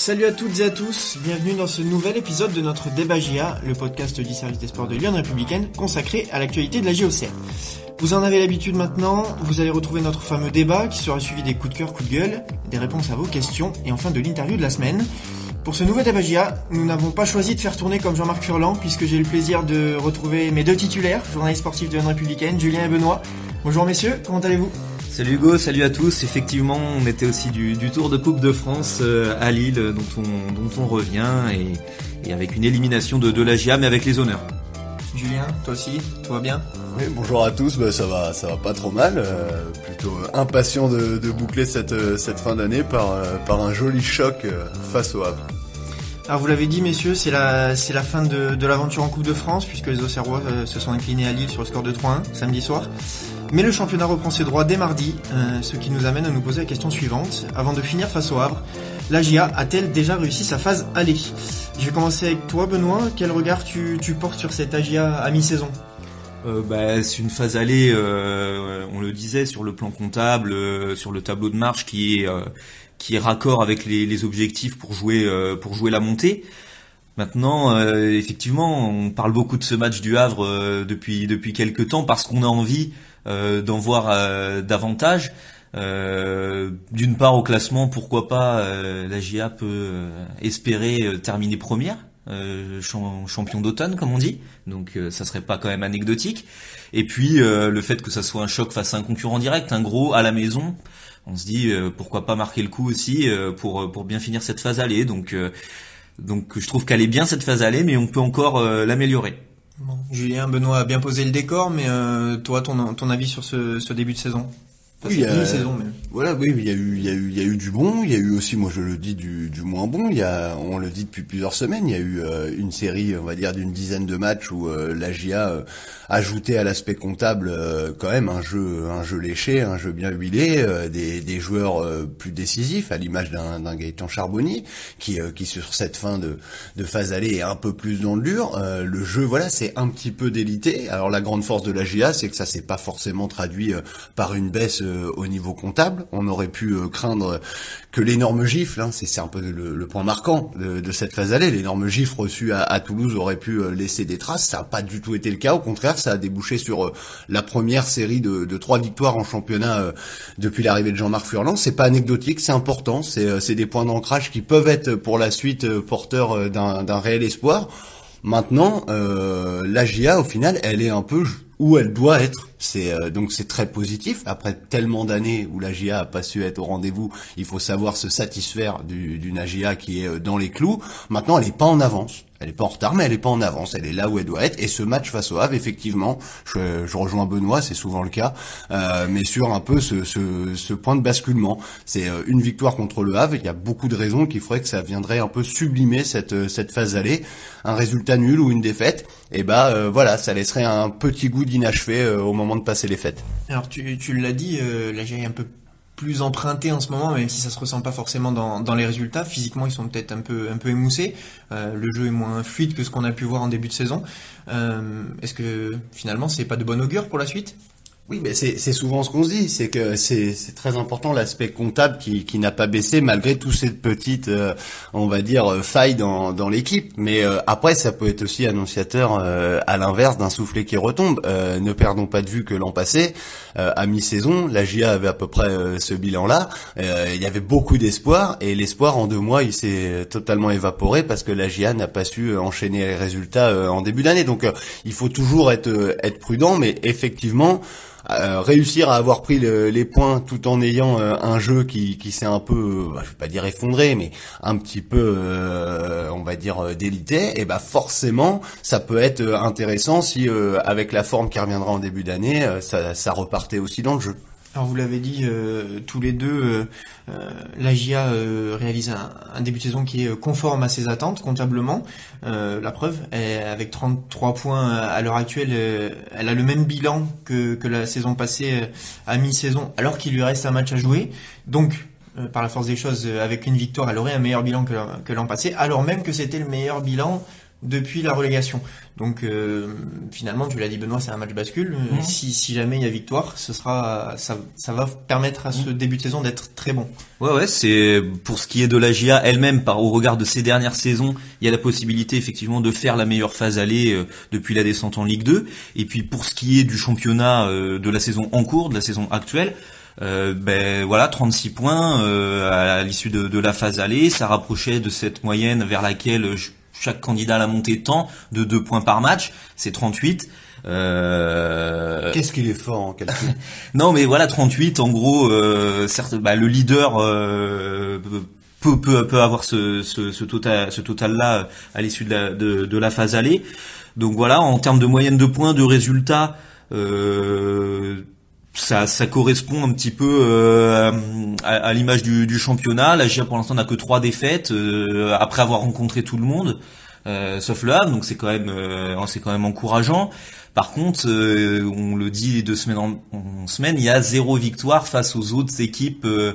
Salut à toutes et à tous, bienvenue dans ce nouvel épisode de notre débat le podcast du service des sports de Lyon Républicaine consacré à l'actualité de la JOCR. Vous en avez l'habitude maintenant, vous allez retrouver notre fameux débat qui sera suivi des coups de cœur, coups de gueule, des réponses à vos questions et enfin de l'interview de la semaine. Pour ce nouvel débat GIA, nous n'avons pas choisi de faire tourner comme Jean-Marc Furlan puisque j'ai le plaisir de retrouver mes deux titulaires, journalistes sportifs de Lyon Républicaine, Julien et Benoît. Bonjour messieurs, comment allez-vous? Salut Hugo, salut à tous. Effectivement, on était aussi du, Tour de Coupe de France euh, à Lille, dont on, dont on revient, et, avec une élimination de, de la GIA, mais avec les honneurs. Julien, toi aussi, tout va bien? Oui, bonjour à tous, bah, ça va, ça va pas trop mal. Euh, plutôt impatient de, boucler cette, euh, cette fin d'année par, par un joli choc face au Havre. Alors vous l'avez dit messieurs, c'est la, c'est la fin de, de l'aventure en Coupe de France puisque les Auxerrois se sont inclinés à Lille sur le score de 3-1 samedi soir. Mais le championnat reprend ses droits dès mardi, euh, ce qui nous amène à nous poser la question suivante. Avant de finir face au Havre, la GIA a-t-elle déjà réussi sa phase aller? Je vais commencer avec toi Benoît. Quel regard tu, portes sur cette AGIA à mi-saison? Euh, bah, c'est une phase allée, euh, on le disait, sur le plan comptable, sur le tableau de marche qui est qui est raccord avec les, objectifs pour jouer pour jouer la montée. Maintenant, effectivement, on parle beaucoup de ce match du Havre depuis depuis quelques temps parce qu'on a envie euh, d'en voir euh, davantage. Euh, d'une part au classement, pourquoi pas la GIA peut espérer terminer première, champion d'automne comme on dit, donc ça serait pas quand même anecdotique. Et puis le fait que ça soit un choc face à un concurrent direct, un gros à la maison, on se dit pourquoi pas marquer le coup aussi pour pour bien finir cette phase aller. Donc donc je trouve qu'elle est bien cette phase aller, mais on peut encore l'améliorer. Julien, Benoît a bien posé le décor, mais euh, toi, ton, ton avis sur ce, début de saison? Oui, saison voilà, oui, il y a eu, il y a eu, il y a eu du bon, il y a eu aussi, moi je le dis, du, moins bon. Il y a, on le dit depuis plusieurs semaines, il y a eu euh, une série, on va dire, d'une dizaine de matchs où euh, la GIA ajouté à l'aspect comptable euh, quand même un jeu un jeu léché, un jeu bien huilé, euh, des, joueurs euh, plus décisifs à l'image d'un, Gaëtan Charbonnier qui qui sur cette fin de de phase aller est un peu plus dans le dur. le jeu voilà c'est un petit peu délité. Alors la grande force de la GIA c'est que ça s'est pas forcément traduit par une baisse au niveau comptable. On aurait pu craindre que l'énorme gifle, hein, c'est, un peu le, point marquant de, cette phase aller, l'énorme gifle reçu à, Toulouse aurait pu laisser des traces. Ça n'a pas du tout été le cas. Au contraire ça a débouché sur euh, la première série de, trois victoires en championnat euh, depuis l'arrivée de Jean-Marc Furlan. C'est pas anecdotique, c'est important, c'est euh, des points d'ancrage qui peuvent être pour la suite porteurs d'un réel espoir. Maintenant, euh, la GIA, au final, elle est un peu où elle doit être. C'est donc c'est très positif. Après tellement d'années où la GIA a pas su être au rendez-vous, il faut savoir se satisfaire d'une AGIA qui est dans les clous. Maintenant, elle n'est pas en avance. Elle est pas en retard, mais elle est pas en avance. Elle est là où elle doit être. Et ce match face au Havre, effectivement, je, je rejoins Benoît, c'est souvent le cas, euh, mais sur un peu ce, ce, ce point de basculement. C'est euh, une victoire contre le Havre. Il y a beaucoup de raisons qui feraient que ça viendrait un peu sublimer cette euh, cette phase allée. Un résultat nul ou une défaite, et eh ben euh, voilà, ça laisserait un petit goût d'inachevé au moment de passer les fêtes. Alors tu, l'as dit, euh, là j'ai un peu plus emprunté en ce moment, même si ça se ressent pas forcément dans, les résultats. Physiquement, ils sont peut-être un peu un peu émoussés. Euh, le jeu est moins fluide que ce qu'on a pu voir en début de saison. Euh, Est-ce que finalement, c'est pas de bon augure pour la suite? Oui, mais c'est souvent ce qu'on se dit, c'est que c'est très important l'aspect comptable qui, qui n'a pas baissé malgré toutes ces petites, euh, on va dire, euh, failles dans, dans l'équipe. Mais euh, après, ça peut être aussi annonciateur à l'inverse d'un soufflet qui retombe. ne perdons pas de vue que l'an passé, à mi-saison, la GIA avait à peu près ce bilan-là. il y avait beaucoup d'espoir et l'espoir en deux mois, il s'est totalement évaporé parce que la GIA n'a pas su enchaîner les résultats en début d'année. Donc, il faut toujours être être prudent, mais effectivement. Euh, réussir à avoir pris les points tout en ayant euh, un jeu qui, qui s'est un peu, euh, bah, je vais pas dire effondré, mais un petit peu, on va dire délité, et bah forcément, ça peut être intéressant si avec la forme qui reviendra en début d'année, ça, ça repartait aussi dans le jeu. Alors vous l'avez dit euh, tous les deux, euh, euh la GIA euh, réalise un, début de saison qui est conforme à ses attentes comptablement. la preuve, avec 33 points à l'heure actuelle, elle a le même bilan que, que la saison passée à mi-saison, alors qu'il lui reste un match à jouer. Donc par la force des choses, avec une victoire, elle aurait un meilleur bilan que l'an passé, alors même que c'était le meilleur bilan depuis la relégation. Donc euh, finalement, tu l'as dit Benoît, c'est un match bascule. Euh. Si, si jamais il y a victoire, ce sera ça, ça va permettre à ce début de saison d'être très bon. Ouais ouais, c'est pour ce qui est de la GIA elle-même par au regard de ses dernières saisons, il y a la possibilité effectivement de faire la meilleure phase aller euh, depuis la descente en Ligue 2 et puis pour ce qui est du championnat euh, de la saison en cours, de la saison actuelle, euh, ben voilà 36 points euh, à l'issue de, de la phase aller, ça rapprochait de cette moyenne vers laquelle ch- chaque candidat à la montée tend de 2 points par match, c'est 38 euh, Qu'est-ce qu'il est fort en calcul? Non, mais voilà, 38, en gros, euh, certes, bah, le leader euh, peut, peut, peut avoir ce, ce, ce total, ce total-là à l'issue de la, de, de la phase aller. Donc voilà, en termes de moyenne de points, de résultats, euh, ça, ça correspond un petit peu euh, à, à l'image du, du championnat. La GIA pour l'instant n'a que trois défaites euh, après avoir rencontré tout le monde, euh, sauf le Havre, donc c'est quand même, euh, c'est quand même encourageant. Par contre, euh, on le dit de semaine en, en semaine, il y a zéro victoire face aux autres équipes euh,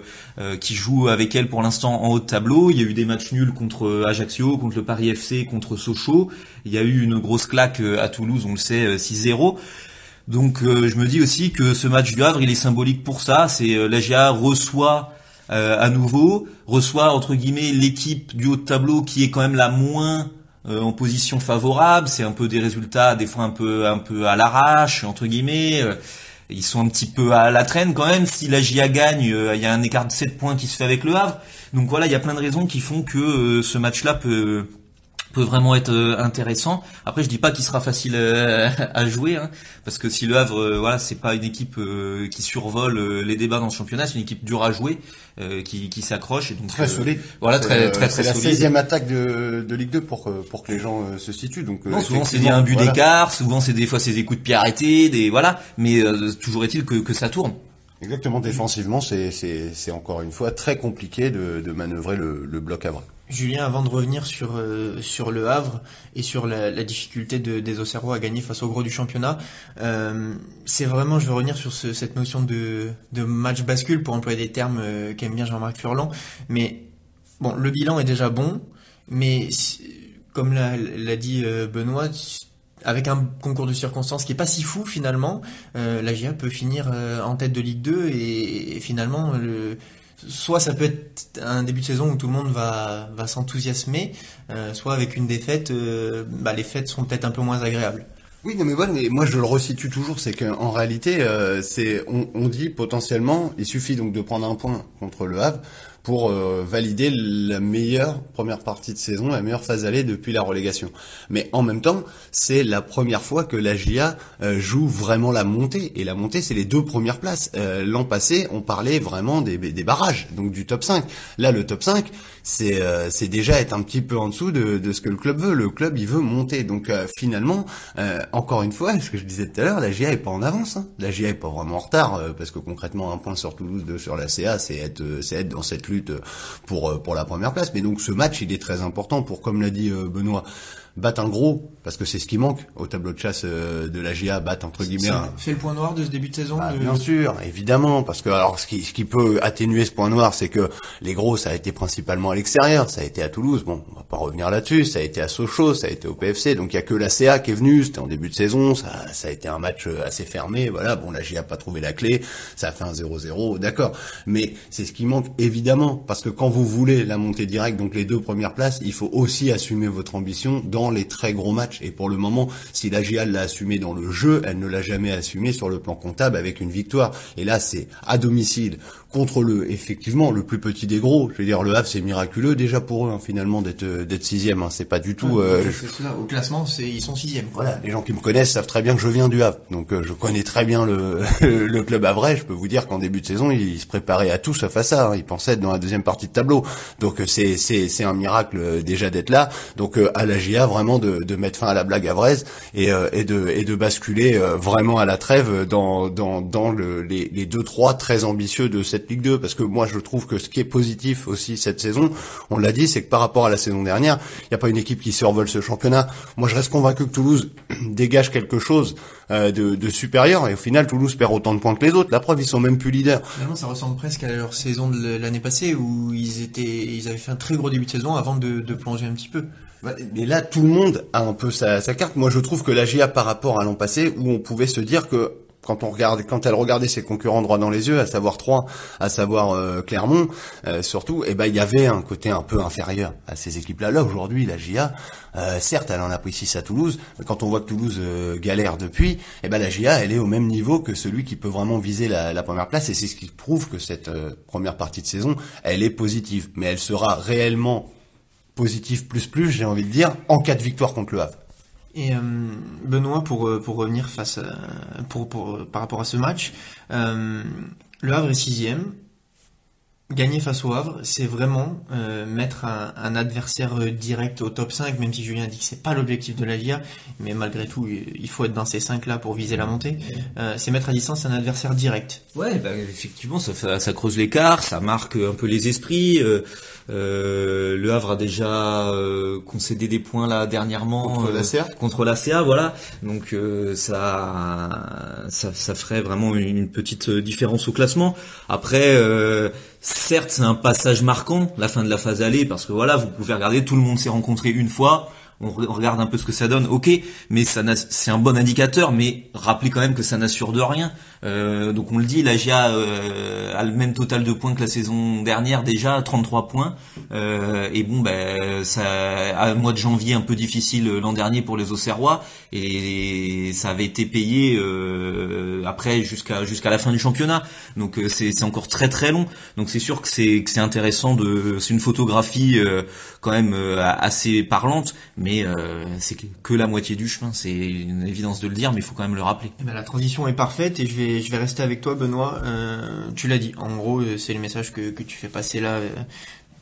qui jouent avec elle pour l'instant en haut de tableau. Il y a eu des matchs nuls contre Ajaccio, contre le Paris FC, contre Sochaux. Il y a eu une grosse claque à Toulouse, on le sait, euh, 6-0. Donc euh, je me dis aussi que ce match du Havre, il est symbolique pour ça. C'est euh, la GA reçoit euh, à nouveau, reçoit entre guillemets l'équipe du haut de tableau qui est quand même la moins euh, en position favorable. C'est un peu des résultats des fois un peu un peu à l'arrache entre guillemets. Euh, Ils sont un petit peu à la traîne quand même. Si la GIA gagne, euh, il y a un écart de 7 points qui se fait avec le Havre. Donc voilà, il y a plein de raisons qui font que ce match-là peut peut vraiment être euh, intéressant. Après, je dis pas qu'il sera facile euh, à jouer, hein, parce que si le Havre, euh, voilà, c'est pas une équipe qui survole les débats dans le championnat, c'est une équipe dure à jouer, qui, qui s'accroche et donc Très euh, solide. Voilà, très très très C'est la solide. 16e attaque de, de Ligue 2 pour, pour que les gens se situent. Donc, Non, souvent c'est un but voilà. d'écart, souvent c'est des fois c'est des coups de pied arrêtés, des voilà, mais euh, toujours est-il que, que ça tourne. Exactement, défensivement, c'est, c'est, c'est encore une fois très compliqué de, de manœuvrer le, le bloc à bras. Julien, avant de revenir sur euh, sur le Havre et sur la, difficulté de, des Auxerrois à gagner face au gros du championnat, euh, c'est vraiment, je veux revenir sur ce- cette notion de, de match bascule pour employer des termes euh, qu'aime bien Jean-Marc Furlan. Mais bon, le bilan est déjà bon, mais comme l'a dit Benoît, avec un concours de circonstances qui est pas si fou finalement, la GIA peut finir en tête de Ligue 2 et, et finalement le, soit ça peut être un début de saison où tout le monde va, va s'enthousiasmer, euh, soit avec une défaite, euh, bah, les fêtes seront peut-être un peu moins agréables. Oui, non mais voilà, mais moi je le resitue toujours, c'est qu'en réalité, euh, c'est on, on dit potentiellement, il suffit donc de prendre un point contre le Havre pour euh, valider la meilleure première partie de saison, la meilleure phase allée depuis la relégation. Mais en même temps, c'est la première fois que la GIA euh, joue vraiment la montée. Et la montée, c'est les deux premières places. Euh, L'an passé, on parlait vraiment des, des barrages, donc du top 5. Là, le top 5, c'est euh, c'est déjà être un petit peu en dessous de, de ce que le club veut. Le club, il veut monter. Donc euh, finalement, euh, encore une fois, ce que je disais tout à l'heure, la GIA est pas en avance. Hein. La GIA est pas vraiment en retard, parce que concrètement, un point sur Toulouse, deux sur la CA, c'est être, être dans cette lutte pour euh, pour la première place. Mais donc ce match, il est très important pour, comme l'a dit euh, Benoît, battre un gros, parce que c'est ce qui manque au tableau de chasse euh, de la GIA, battre entre guillemets un, C'est le point noir de ce début de saison. bah, de- bien sûr, évidemment, parce que alors ce qui, ce qui peut atténuer ce point noir, c'est que les gros, ça a été principalement à l'extérieur, ça a été à Toulouse, bon, on va pas revenir là-dessus, ça a été à Sochaux, ça a été au PFC, donc il y a que la CA qui est venue, c'était en début de saison, ça, ça a été un match euh, assez fermé, voilà, bon, la GIA a pas trouvé la clé, ça a fait un 0-0, d'accord, mais c'est ce qui manque évidemment, parce que quand vous voulez la montée directe, donc les deux premières places, il faut aussi assumer votre ambition dans les très gros matchs, et pour le moment, si la GIA l'a assumé dans le jeu, elle ne l'a jamais assumé sur le plan comptable avec une victoire, et là c'est à domicile, contre le, effectivement, le plus petit des gros, je veux dire, le Havre c'est miraculeux déjà pour eux, hein, finalement, d'être d'être sixième, hein. c'est pas du tout... Ouais, euh. Au classement, c'est ils sont sixième. voilà, les gens qui me connaissent savent très bien que je viens du Havre, donc euh, je connais très bien le, le club havrais. Je peux vous dire qu'en début de saison, ils se préparaient à tout sauf à ça. hein. Ils pensaient être dans la deuxième partie de tableau. Donc euh, c'est c'est c'est un miracle euh, déjà d'être là. Donc euh, à la GIA vraiment de, de mettre fin à la blague havraise et euh, et de et de basculer euh, vraiment à la trêve dans dans dans le, les les deux trois très ambitieux de cette Ligue 2 parce que moi je trouve que ce qui est positif aussi cette saison, on l'a dit, c'est que par rapport à la saison dernière, il n'y a pas une équipe qui survole ce championnat. Moi je reste convaincu que Toulouse dégage quelque chose euh, de, de supérieur et au final Toulouse perd autant de points que les autres. La preuve, ils sont même plus leaders. Finalement, ça ressemble presque à leur saison de l'année passée où ils étaient, ils avaient fait un très gros début de saison avant de, de plonger un petit peu. Mais là, tout le monde a un peu sa, sa carte. Moi, je trouve que la GIA par rapport à l'an passé, où on pouvait se dire que quand on regarde, quand elle regardait ses concurrents droit dans les yeux, à savoir trois, à savoir euh, Clermont, euh, surtout, eh ben il y avait un côté un peu inférieur à ces équipes-là. Là aujourd'hui, la GIA, euh, certes, elle en a pris 6 à Toulouse, mais quand on voit que Toulouse galère depuis, eh ben la GIA, elle est au même niveau que celui qui peut vraiment viser la, la première place, et c'est ce qui prouve que cette première partie de saison, elle est positive, mais elle sera réellement positive plus plus, j'ai envie de dire, en cas de victoire contre le Havre. Et euh, Benoît, pour, euh, pour revenir face pour, pour, par rapport à ce match, euh, le Havre est sixième. Gagner face au Havre, c'est vraiment euh, mettre un, un, adversaire direct au top 5, même si Julien dit que c'est pas l'objectif de la LIA, mais malgré tout, il faut être dans ces 5 là pour viser la montée. Euh, c'est mettre à distance un adversaire direct. Ouais, bah, effectivement, ça, ça creuse l'écart, ça marque un peu les esprits. Euh, euh, le Havre a déjà euh, concédé des points là dernièrement contre la CA. Contre la CA, voilà. Donc ça, ça, ça ferait vraiment une petite différence au classement. Après, certes, c'est un passage marquant, la fin de la phase aller, parce que voilà, vous pouvez regarder, tout le monde s'est rencontré une fois on regarde un peu ce que ça donne, ok, mais ça c'est un bon indicateur, mais rappelez quand même que ça n'assure de rien. Euh, donc on le dit, la GIA euh, a le même total de points que la saison dernière déjà, 33 points. Euh, et bon, ben ça, un mois de janvier un peu difficile l'an dernier pour les Auxerrois, et ça avait été payé après jusqu'à jusqu'à la fin du championnat. Donc c'est encore très très long. Donc c'est sûr que c'est intéressant c'est une photographie quand même assez parlante euh, c'est que la moitié du chemin, c'est une évidence de le dire, mais il faut quand même le rappeler. Eh ben, la transition est parfaite et je vais, je vais rester avec toi, Benoît. Euh, tu l'as dit, en gros, euh, c'est le message que, que tu fais passer là.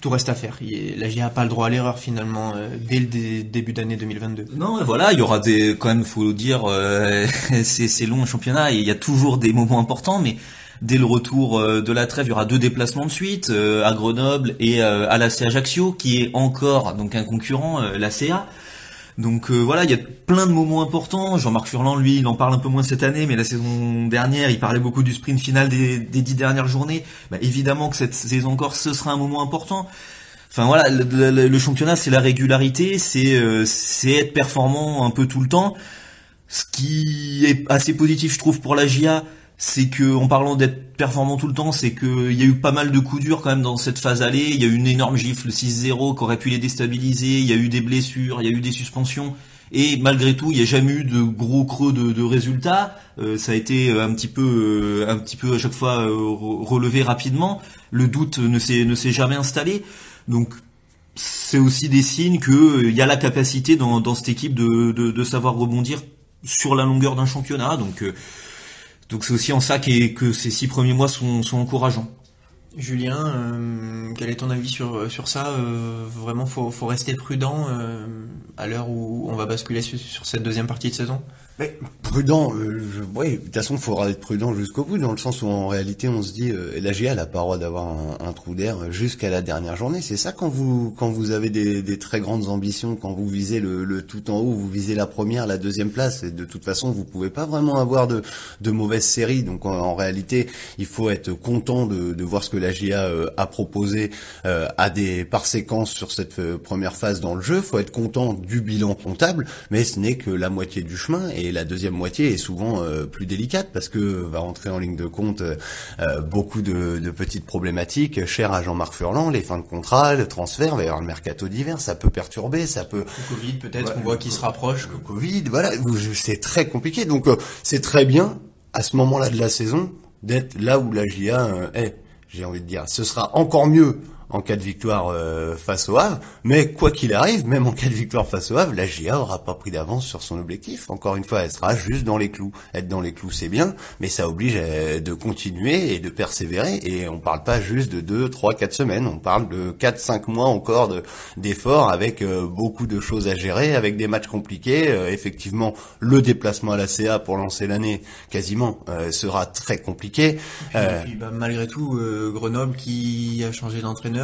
tout reste à faire. La GIA n'a pas le droit à l'erreur finalement dès le début d'année 2022. Non, voilà, il y aura des, quand même, faut dire, c'est long un championnat. Il y a toujours des moments importants, mais dès le retour de la trêve, il y aura deux déplacements de suite à Grenoble et à l'AC Ajaccio, qui est encore donc un concurrent, l'ACA. Donc euh, voilà, il y a plein de moments importants. Jean-Marc Furlan, lui, il en parle un peu moins cette année, mais la saison dernière, il parlait beaucoup du sprint final des, dix dernières journées. Bah, évidemment que cette saison encore, ce sera un moment important. Enfin voilà, le, championnat, c'est la régularité, c'est euh, être performant un peu tout le temps. Ce qui est assez positif, je trouve, pour la GIA, c'est que en parlant d'être performant tout le temps, c'est qu'il y a eu pas mal de coups durs quand même dans cette phase allée. Il y a eu une énorme gifle 6-0 qui aurait pu les déstabiliser. Il y a eu des blessures, il y a eu des suspensions. Et malgré tout, il n'y a jamais eu de gros creux de, résultats. Euh, ça a été un petit peu, euh, un petit peu à chaque fois euh, relevé rapidement. Le doute ne s'est ne s'est jamais installé. Donc c'est aussi des signes que il y a la capacité dans, dans cette équipe de, de, de savoir rebondir sur la longueur d'un championnat. Donc donc c'est aussi en ça que ces six premiers mois sont, encourageants. Julien, euh, quel est ton avis sur, sur ça euh, Vraiment, faut, faut rester prudent euh, à l'heure où on va basculer sur cette deuxième partie de saison? Mais prudent, euh, je, oui, de toute façon, il faudra être prudent jusqu'au bout, dans le sens où en réalité, on se dit, euh, la GA n'a pas le droit d'avoir un, trou d'air jusqu'à la dernière journée. C'est ça quand vous quand vous avez des, des, très grandes ambitions, quand vous visez le, le, tout en haut, vous visez la première, la deuxième place. Et de toute façon, vous pouvez pas vraiment avoir de, de mauvaises séries. Donc en, réalité, il faut être content de, de voir ce que la GA euh, a proposé euh, à des par séquence sur cette euh, première phase dans le jeu. Il faut être content du bilan comptable, mais ce n'est que la moitié du chemin. Et la deuxième moitié est souvent euh, plus délicate parce que va rentrer en ligne de compte euh, euh, beaucoup de, de, petites problématiques chères à Jean-Marc Furlan, les fins de contrat, le transfert, va y avoir le mercato d'hiver, ça peut perturber, ça peut. Le Covid peut-être, on voit qu'il se rapproche. Le Covid, voilà, c'est très compliqué. Donc c'est très bien à ce moment-là de la saison d'être là où la GIA est. J'ai envie de dire, ce sera encore mieux en cas de victoire euh, face au Havre. Mais quoi qu'il arrive, même en cas de victoire face au Havre, la GIA aura pas pris d'avance sur son objectif. Encore une fois, elle sera juste dans les clous. Être dans les clous, c'est bien, mais ça oblige euh, de continuer et de persévérer. Et on parle pas juste de 2, 3, 4 semaines. On parle de 4, 5 mois encore d'efforts avec euh, beaucoup de choses à gérer, avec des matchs compliqués. effectivement, le déplacement à la CA pour lancer l'année, quasiment, sera très compliqué. puis, bah, malgré tout, Grenoble qui a changé d'entraîneur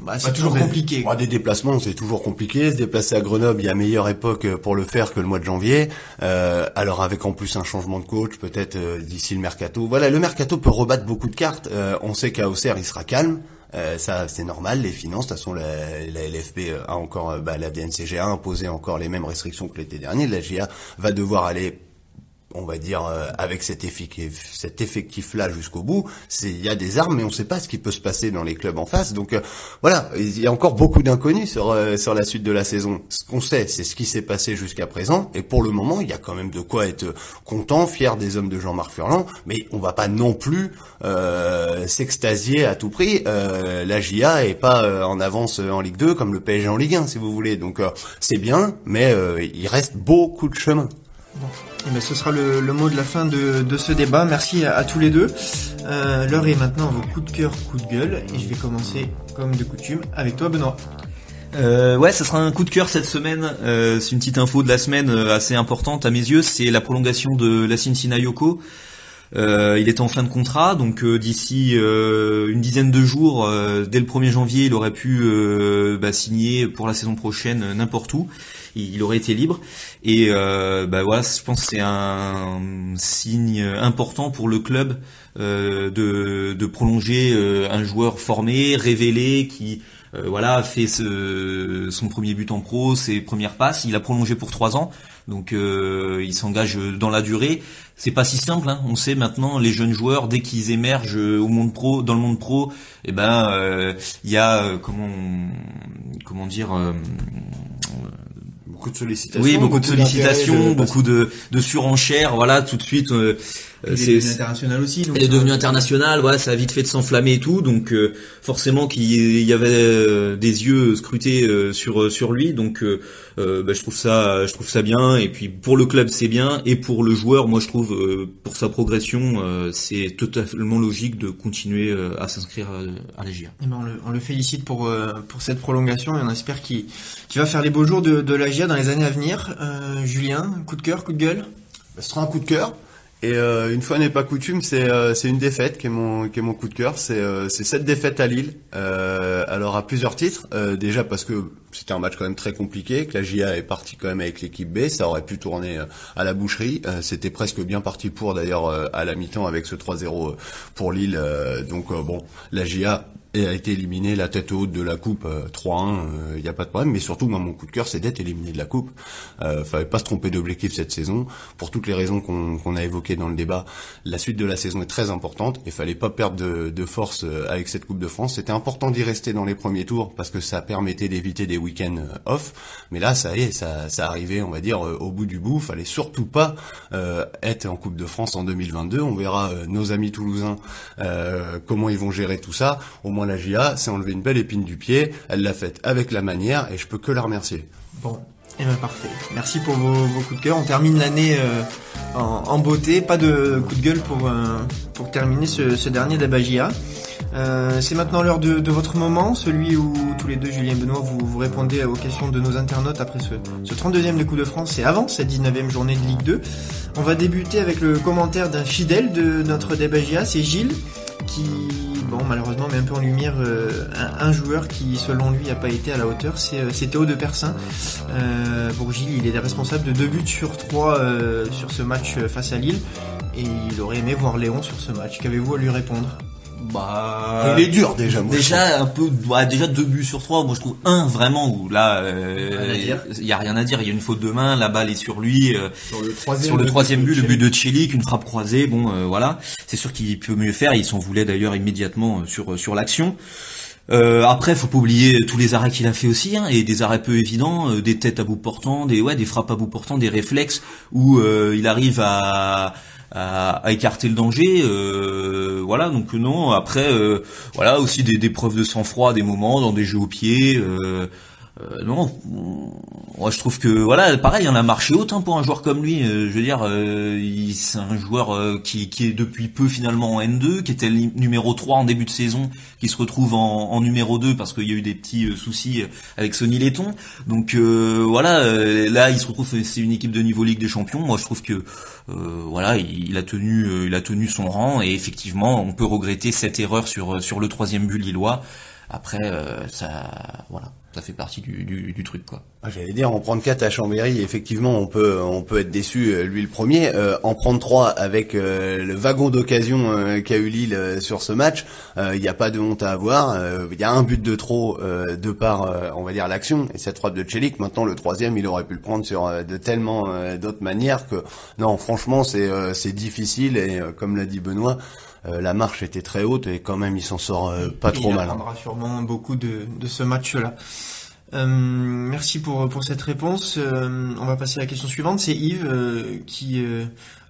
bah, c'est toujours compliqué. des déplacements, c'est toujours compliqué. Se déplacer à Grenoble, il y a meilleure époque pour le faire que le mois de janvier. Euh, alors avec en plus un changement de coach, peut-être euh, d'ici le mercato. Voilà, le mercato peut rebattre beaucoup de cartes. Euh, on sait qu'à Auxerre, il sera calme. ça, c'est normal. Les finances, de toute façon, la, la LFP a encore, bah, la DNCG a imposé encore les mêmes restrictions que l'été dernier. La GIA va devoir aller on va dire euh, avec cet effectif cet effectif là jusqu'au bout c'est il y a des armes mais on ne sait pas ce qui peut se passer dans les clubs en face. Donc euh, voilà il y a encore beaucoup d'inconnus sur euh, sur la suite de la saison. Ce qu'on sait c'est ce qui s'est passé jusqu'à présent et pour le moment il y a quand même de quoi être content fier des hommes de Jean-Marc Furlan mais on va pas non plus s'extasier à tout prix. La GIA est pas en avance en Ligue 2 comme le PSG en Ligue 1 si vous voulez. Donc c'est bien mais il reste beaucoup de chemin. Eh ben, ce sera le, mot de la fin de, ce débat. Merci à, tous les deux. Euh, L'heure est maintenant vos coups de cœur, coups de gueule. Et je vais commencer, comme de coutume, avec toi, Benoît. Euh, ouais, ça sera un coup de cœur cette semaine. Euh, c'est une petite info de la semaine euh, assez importante à mes yeux. C'est la prolongation de la Sinayoko. Euh, il est en fin de contrat, donc d'ici une dizaine de jours, dès le 1er janvier, il aurait pu bah, signer pour la saison prochaine n'importe où il, aurait été libre. Et euh, bah voilà, je pense que c'est un signe important pour le club euh, de, prolonger euh, un joueur formé, révélé, qui euh, voilà fait son premier but en pro, ses premières passes. Il a prolongé pour trois ans, donc euh, il s'engage dans la durée. C'est pas si simple, hein. on sait maintenant les jeunes joueurs dès qu'ils émergent au monde pro, dans le monde pro, et eh ben il y a comment comment dire beaucoup de sollicitations. Oui, beaucoup, de sollicitations, beaucoup de, de surenchères. Voilà, tout de suite, euh, euh, c'est international aussi. Donc il est devenu international, voilà, ça a vite fait de s'enflammer et tout, donc euh, forcément qu'il y avait euh, des yeux scrutés sur sur lui, donc bah, je trouve ça je trouve ça bien et puis pour le club c'est bien et pour le joueur, moi je trouve pour sa progression c'est totalement logique de continuer à s'inscrire à, la GIA. Eh ben, on, le, on, le, félicite pour pour cette prolongation et on espère qu'il va faire les beaux jours de, de la GIA dans les années à venir. Julien, coup de cœur, coup de gueule? Bah, ce sera un coup de cœur et euh, une fois n'est pas coutume, c'est euh, une défaite qui est mon coup de cœur. C'est euh, c'est cette défaite à Lille. alors à plusieurs titres. déjà parce que c'était un match quand même très compliqué, que la GIA est partie quand même avec l'équipe B, ça aurait pu tourner à la boucherie. c'était presque bien parti pour d'ailleurs à la mi-temps avec ce 3-0 pour Lille. donc bon, la GIA et a été éliminé la tête haute de la coupe 3-1, il n'y a pas de problème. Mais surtout, moi, mon coup de cœur, c'est d'être éliminé de la coupe. Euh, fallait pas se tromper d'objectif cette saison. Pour toutes les raisons qu'on a évoquées dans le débat, la suite de la saison est très importante. Il fallait pas perdre de, de force euh, avec cette Coupe de France. C'était important d'y rester dans les premiers tours parce que ça permettait d'éviter des week-ends euh, off. Mais là, ça y est, ça, arrivait, on va dire, euh, au bout du bout. Fallait surtout pas euh, être en Coupe de France en 2022. On verra nos amis toulousains comment ils vont gérer tout ça. Au moins la GIA s'est enlevé une belle épine du pied. Elle l'a faite avec la manière et je peux que la remercier. Bon, eh ben parfait. Merci pour vos, coups de cœur. On termine l'année en, beauté. Pas de coup de gueule pour, pour terminer ce, dernier d'Abagia. Euh, c'est maintenant l'heure de, votre moment, celui où tous les deux, Julien et Benoît, vous, vous répondez aux questions de nos internautes après ce, ce 32e de Coup de France et avant cette 19e journée de Ligue 2. On va débuter avec le commentaire d'un fidèle de notre Debagia, c'est Gilles, qui bon malheureusement met un peu en lumière euh, un, joueur qui selon lui n'a pas été à la hauteur, c'est euh, Théo de Persin. Euh, pour Gilles, il est responsable de deux buts sur trois sur ce match face à Lille et il aurait aimé voir Léon sur ce match. Qu'avez-vous à lui répondre? Bah, il est dur déjà. déjà un peu, bah, déjà deux buts sur trois. Moi je trouve un vraiment où là, il y a rien à dire. Il y a une faute de main, la balle est sur lui. Euh, sur le troisième, but, le but de Chelik, une frappe croisée. Bon, euh, voilà. C'est sûr qu'il peut mieux faire. Il s'en voulait d'ailleurs immédiatement euh, sur sur l'action. Euh, après, faut pas oublier tous les arrêts qu'il a fait aussi, hein, et des arrêts peu évidents, des têtes à bout portant, des ouais, des frappes à bout portant, des réflexes où il arrive à à, écarter le danger. Euh, voilà, donc non. Après, euh, voilà aussi des, des, preuves de sang-froid, des moments dans des jeux au pied. Euh, euh, non, moi je trouve que voilà, pareil, on a marché autant pour un joueur comme lui. Euh, je veux dire, euh, c'est un joueur qui, qui, est depuis peu finalement en N2, qui était numéro 3 en début de saison, qui se retrouve en, en numéro 2 parce qu'il y a eu des petits soucis avec Sonny Letton. Donc voilà, là il se retrouve, c'est une équipe de niveau Ligue des Champions. Moi je trouve que voilà, il, il, a tenu, il a tenu son rang et effectivement, on peut regretter cette erreur sur sur le troisième but lillois. Après, ça, voilà ça fait partie du, du, du truc quoi. Ah, j'allais dire en prendre 4 à Chambéry, effectivement, on peut on peut être déçu, lui le premier. en prendre 3 avec le wagon d'occasion qu'a eu Lille sur ce match, il n'y a pas de honte à avoir. Il y a un but de trop de par, on va dire, l'action et cette frappe de Chelik. Maintenant, le troisième, il aurait pu le prendre sur de tellement d'autres manières que non, franchement, c'est c'est difficile et comme l'a dit Benoît. La marche était très haute et quand même il s'en sort pas trop mal. Il hein. apprendra sûrement beaucoup de, de ce match-là. Euh, merci pour, pour cette réponse. Euh, on va passer à la question suivante. C'est Yves euh, qui...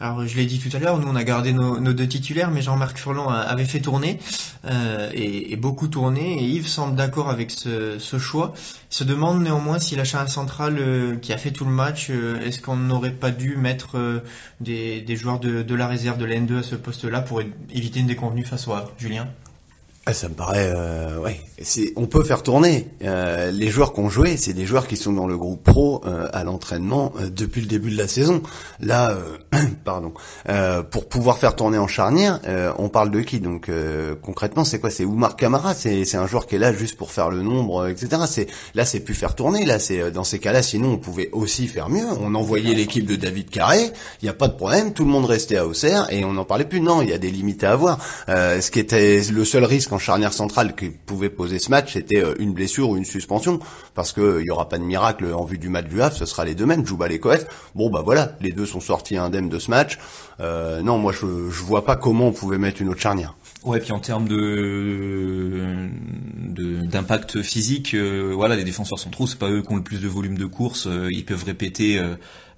alors je l'ai dit tout à l'heure, nous on a gardé nos, nos deux titulaires, mais Jean-Marc Furlan avait fait tourner, et, et, beaucoup tourner, et Yves semble d'accord avec ce, ce, choix. Il se demande néanmoins si la charge centrale qui a fait tout le match, est-ce qu'on n'aurait pas dû mettre des, des, joueurs de, de, la réserve de la N2 à ce poste-là pour éviter une déconvenue face au Havre Julien? Ça me paraît, euh, ouais. On peut faire tourner. Euh, les joueurs qu'on joué, c'est des joueurs qui sont dans le groupe pro euh, à l'entraînement euh, depuis le début de la saison. Là, pardon. pour pouvoir faire tourner en charnière, on parle de qui Donc concrètement, c'est quoi? C'est Oumar Camara. C'est, c'est un joueur qui est là juste pour faire le nombre, etc. C'est là, c'est plus faire tourner. Là, c'est dans ces cas-là. Sinon, on pouvait aussi faire mieux. On envoyait l'équipe de David Carré. Il n'y a pas de problème. Tout le monde restait à Auxerre et on n'en parlait plus. Non, il y a des limites à avoir. ce qui était le seul risque charnière centrale qui pouvait poser ce match, c'était euh, une blessure ou une suspension, parce que il y aura pas de miracle en vue du match du Havre, ce sera les deux mêmes, Jouba et Coët. Bon bah voilà, les deux sont sortis indemnes de ce match. Euh, non, moi je, je vois pas comment on pouvait mettre une autre charnière. Ouais, puis en termes de d'impact physique, euh, voilà, les défenseurs centraux, c'est pas eux qui ont le plus de volume de course, ils peuvent répéter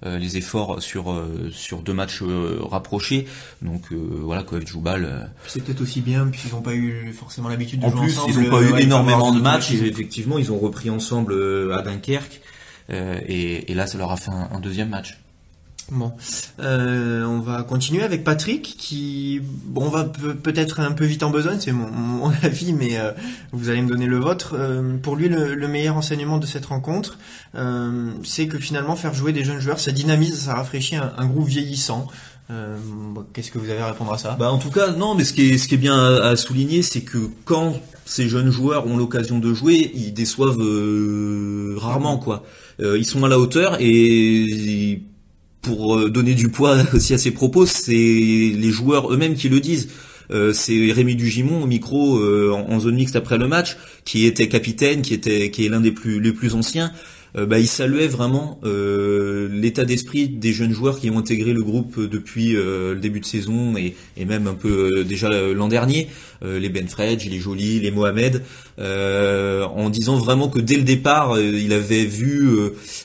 euh, les efforts sur euh, sur deux matchs euh, rapprochés. Donc voilà, Koev Joubal. C'est peut-être aussi bien puisqu'ils n'ont pas eu forcément l'habitude de en plus, Ils n'ont pas eu énormément de matchs. Et effectivement, ils ont repris ensemble à Dunkerque. Et, et, là, ça leur a fait un deuxième match. Bon, euh, on va continuer avec Patrick qui, bon, va peut-être un peu vite en besogne, c'est mon, avis, mais euh, vous allez me donner le vôtre. Euh, pour lui, le, meilleur enseignement de cette rencontre, c'est que finalement faire jouer des jeunes joueurs, ça dynamise, ça rafraîchit un, groupe vieillissant. Qu'est-ce que vous avez à répondre à ça? Bah en tout cas, non, mais ce qui est, ce qui est bien à, souligner, c'est que quand ces jeunes joueurs ont l'occasion de jouer, ils déçoivent rarement, quoi. ils sont à la hauteur et pour euh, donner du poids aussi à ses propos, c'est les joueurs eux-mêmes qui le disent. Euh, c'est Rémi Dugimon au micro euh, en, zone mixte après le match, qui était capitaine, qui était qui est l'un des plus les plus anciens. Bah, il saluait vraiment l'état d'esprit des jeunes joueurs qui ont intégré le groupe depuis le début de saison et, et même un peu déjà l'an dernier, les Ben Fredge, les Jolis, les Mohamed, en disant vraiment que dès le départ, il avait vu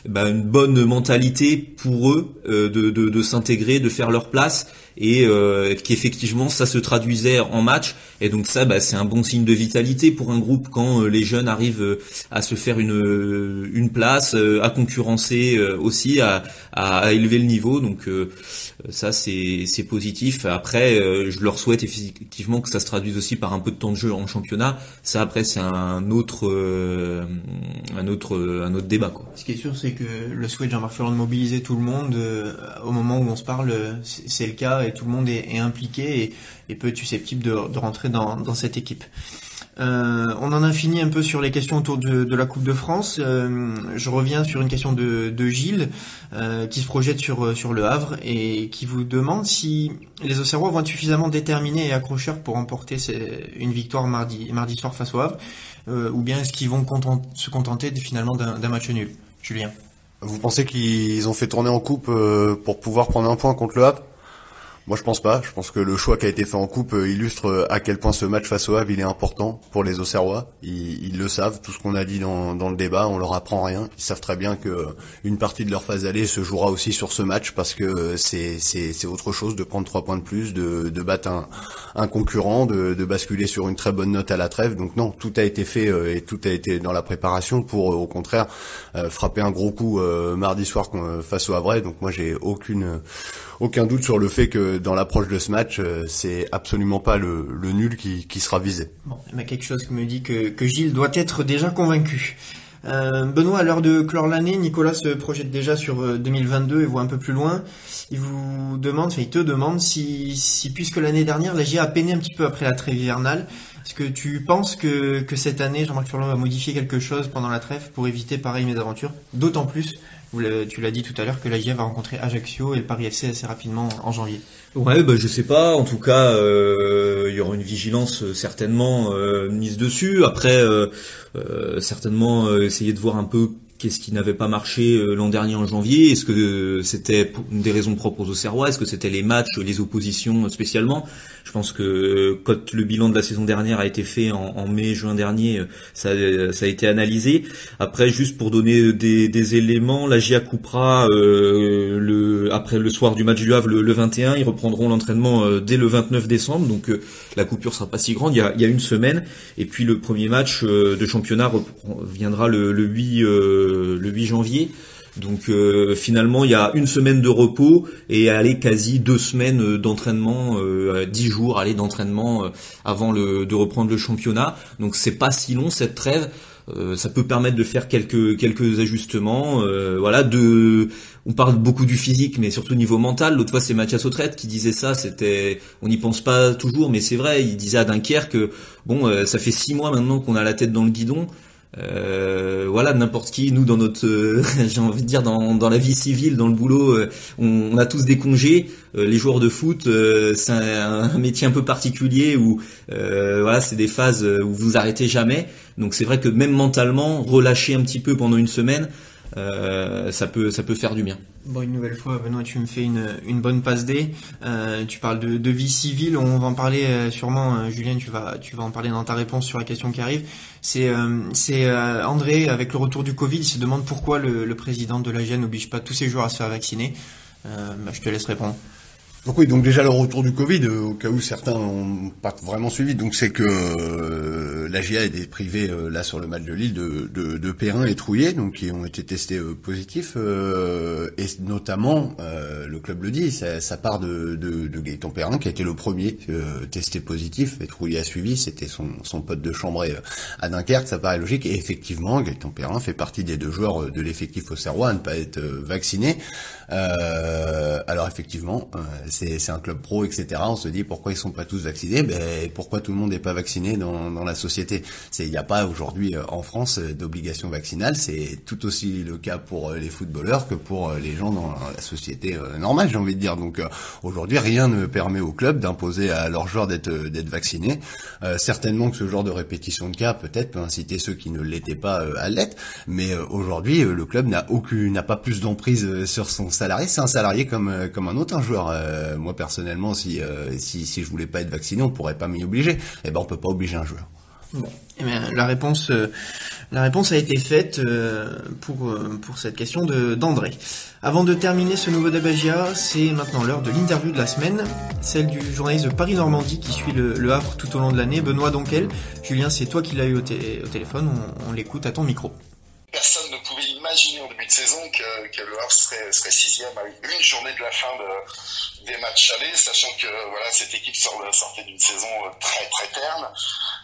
bah, une bonne mentalité pour eux de, de, de s'intégrer, de faire leur place et euh, qu'effectivement ça se traduisait en match. Et donc ça bah, c'est un bon signe de vitalité pour un groupe quand euh, les jeunes arrivent euh, à se faire une euh, une place à concurrencer aussi à, à, élever le niveau. Donc ça c'est positif. Après je leur souhaite effectivement que ça se traduise aussi par un peu de temps de jeu en championnat. Ça après c'est un autre un autre un autre débat quoi. Ce qui est sûr c'est que le souhait de Jean-Marc Ferrand de mobiliser tout le monde au moment où on se parle c'est le cas et tout le monde est, impliqué et, peut être susceptible de, rentrer dans, cette équipe. Euh, on en a fini un peu sur les questions autour de, la Coupe de France. Euh, je reviens sur une question de, Gilles euh, qui se projette sur, le Havre et qui vous demande si les Auxerrois vont être suffisamment déterminés et accrocheurs pour remporter une victoire mardi, mardi soir face au Havre ou bien est-ce qu'ils vont se contenter finalement d'un match nul? Julien Vous pensez qu'ils ont fait tourner en coupe pour pouvoir prendre un point contre le Havre? Moi, je pense pas. Je pense que le choix qui a été fait en coupe euh, illustre euh, à quel point ce match face au Havre il est important pour les Auxerrois. Ils, ils le savent. Tout ce qu'on a dit dans, le débat, on leur apprend rien. Ils savent très bien que euh, une partie de leur phase aller se jouera aussi sur ce match parce que c'est autre chose de prendre trois points de plus, de, battre un, un concurrent, de, de, basculer sur une très bonne note à la trêve. Donc non, tout a été fait et tout a été dans la préparation pour au contraire frapper un gros coup mardi soir face au Havre. Donc moi, j'ai aucune aucun doute sur le fait que dans l'approche de ce match, euh, c'est absolument pas le, nul qui, sera visé. Bon, il y a quelque chose qui me dit que, Gilles doit être déjà convaincu. Euh, Benoît, à l'heure de clore l'année, Nicolas se projette déjà sur 2022 euh, et voit un peu plus loin. Il vous demande, enfin il te demande si, puisque l'année dernière la GIA a peiné un petit peu après la trêve hivernale, est-ce que tu penses que, que cette année, Jean-Marc Furlan va modifier quelque chose pendant la trêve pour éviter pareil mésaventures D'autant plus, tu l'as dit tout à l'heure, que la GIA va rencontrer Ajaccio et le Paris FC assez rapidement en janvier. Ouais, bah je sais pas. En tout cas, euh, il y aura une vigilance euh, certainement euh, mise dessus. Après, certainement essayer de voir un peu Qu'est-ce qui n'avait pas marché euh, l'an dernier en janvier Est-ce que c'était des raisons propres aux Auxerrois? Est-ce que c'était les matchs, les oppositions spécialement? Je pense que quand le bilan de la saison dernière a été fait en, mai, juin dernier, ça, ça, a été analysé. Après, juste pour donner des, éléments, la GIA coupera euh, après le soir du match du Havre le, 21. Ils reprendront l'entraînement euh, dès le 29 décembre, donc la coupure sera pas si grande. Il y a, une semaine, et puis le premier match de championnat viendra le, le 8 le 8 janvier. Donc euh, finalement, il y a une semaine de repos et aller quasi deux semaines d'entraînement, euh, dix jours aller d'entraînement euh, avant de reprendre le championnat. Donc c'est pas si long cette trêve. ça peut permettre de faire quelques ajustements. voilà, de on parle beaucoup du physique, mais surtout au niveau mental. L'autre fois, c'est Mathias Autrette qui disait ça. C'était, on n'y pense pas toujours, mais c'est vrai. Il disait à Dunkerque que bon, ça fait six mois maintenant qu'on a la tête dans le guidon. Euh, voilà, n'importe qui, nous dans notre, euh, j'ai envie de dire dans, dans la vie civile, dans le boulot, euh, on, a tous des congés. les joueurs de foot, c'est un, métier un peu particulier où voilà, c'est des phases où vous arrêtez jamais. Donc c'est vrai que même mentalement, relâcher un petit peu pendant une semaine, euh, ça peut ça peut faire du bien. Bon, une nouvelle fois, Benoît, tu me fais une, une bonne passe D. Euh, tu parles de, de, vie civile, on va en parler euh, sûrement. Euh, Julien, tu vas tu vas en parler dans ta réponse sur la question qui arrive. C'est c'est André avec le retour du Covid, il se demande pourquoi le, le président de l'AGN n'oblige pas tous ses joueurs à se faire vacciner. Bah, je te laisse répondre. Donc oui, donc déjà le retour du Covid, euh, au cas où certains n'ont pas vraiment suivi, donc c'est que euh, la GIA est privée euh, là sur le match de Lille de, de, de Perrin et Trouillet, donc qui ont été testés positifs, et notamment le club le dit, ça, ça part de, de, de, Gaëtan Perrin qui a été le premier testé positif, et Trouillet a suivi, c'était son, son pote de chambre à Dunkerque, ça paraît logique, et effectivement Gaëtan Perrin fait partie des deux joueurs de l'effectif au Serrois à ne pas être vacciné. alors effectivement c'est un club pro, etc. On se dit pourquoi ils sont pas tous vaccinés? Ben pourquoi tout le monde n'est pas vacciné dans, dans la société? Il n'y a pas aujourd'hui euh, en France euh, d'obligation vaccinale. C'est tout aussi le cas pour euh, les footballeurs que pour les gens dans la société normale, j'ai envie de dire. Donc aujourd'hui, rien ne permet au club d'imposer à leurs joueurs d'être d'être vaccinés. certainement que ce genre de répétition de cas peut-être peut inciter ceux qui ne l'étaient pas à l'être, mais aujourd'hui le club n'a aucune n'a pas plus d'emprise sur son salarié. C'est un salarié comme comme un autre un joueur. Euh, moi personnellement, si, euh, si, si je voulais pas être vacciné, on pourrait pas m'y obliger. Eh ben, on peut pas obliger un joueur. Bon. Eh bien, la réponse, euh, la réponse a été faite pour cette question d'André. Avant de terminer ce nouveau débagia, c'est maintenant l'heure de l'interview de la semaine, celle du journaliste de Paris Normandie qui suit le, Havre tout au long de l'année, Benoît Donquel. Julien, c'est toi qui l'as eu au, téléphone, on l'écoute à ton micro personne ne pouvait imaginer en début de saison que, le Havre serait, serait sixième à une journée de la fin de, des matchs allés, sachant que voilà cette équipe sortait d'une saison très très terne,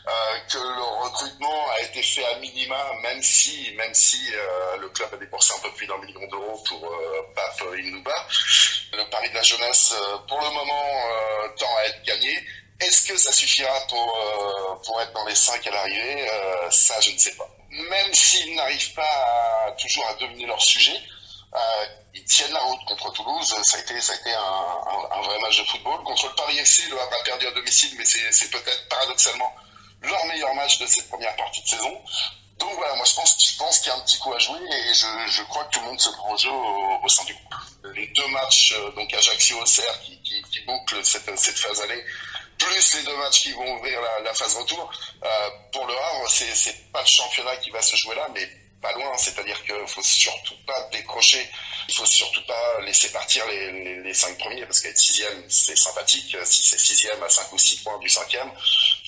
euh, que le recrutement a été fait à minima, même si même si euh, le club a dépensé un peu plus d'un million d'euros pour euh, Pape Inouba. Le pari de la jeunesse, euh, pour le moment, euh, tend à être gagné. Est-ce que ça suffira pour, pour être dans les cinq à l'arrivée? Ça, je ne sais pas même s'ils n'arrivent pas toujours à dominer leur sujet, euh, ils tiennent la route contre Toulouse. Ça a été, ça a été un, vrai match de football. Contre le Paris FC, le Havre a perdu à domicile, mais c'est peut-être paradoxalement leur meilleur match de cette première partie de saison. Donc voilà, moi je pense, je pense qu'il y a un petit coup à jouer et je, je crois que tout le monde se prend au jeu au, sein du groupe. Les deux matchs, euh, donc Ajaccio-Auxerre, qui, qui, qui bouclent cette, cette phase allée, plus les deux matchs qui vont ouvrir la, phase retour. Euh, pour le Havre, c'est, pas le championnat qui va se jouer là, mais pas loin. C'est-à-dire qu'il faut surtout pas décrocher. Il faut surtout pas laisser partir les, les, cinq premiers parce qu'être sixième, c'est sympathique. Si c'est sixième à cinq ou six points du cinquième,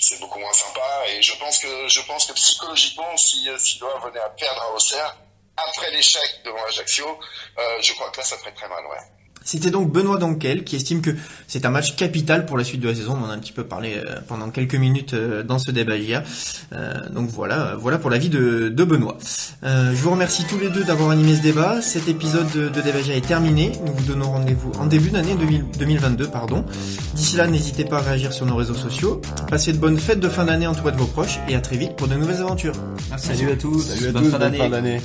c'est beaucoup moins sympa. Et je pense que, je pense que psychologiquement, si, si le Havre venait à perdre à Auxerre, après l'échec devant Ajaccio, euh, je crois que là, ça ferait très mal. C'était donc Benoît Donkel qui estime que c'est un match capital pour la suite de la saison. On en a un petit peu parlé euh, pendant quelques minutes euh, dans ce débat hier. Euh, donc voilà, voilà pour l'avis de, de Benoît. je vous remercie tous les deux d'avoir animé ce débat. Cet épisode de, de débat est terminé. Nous vous donnons rendez-vous en début d'année 2022, pardon. D'ici là, n'hésitez pas à réagir sur nos réseaux sociaux. Passez de bonnes fêtes de fin d'année entourés de vos proches et à très vite pour de nouvelles aventures. Salut à tous. Salut à tous. Bonne fin d'année.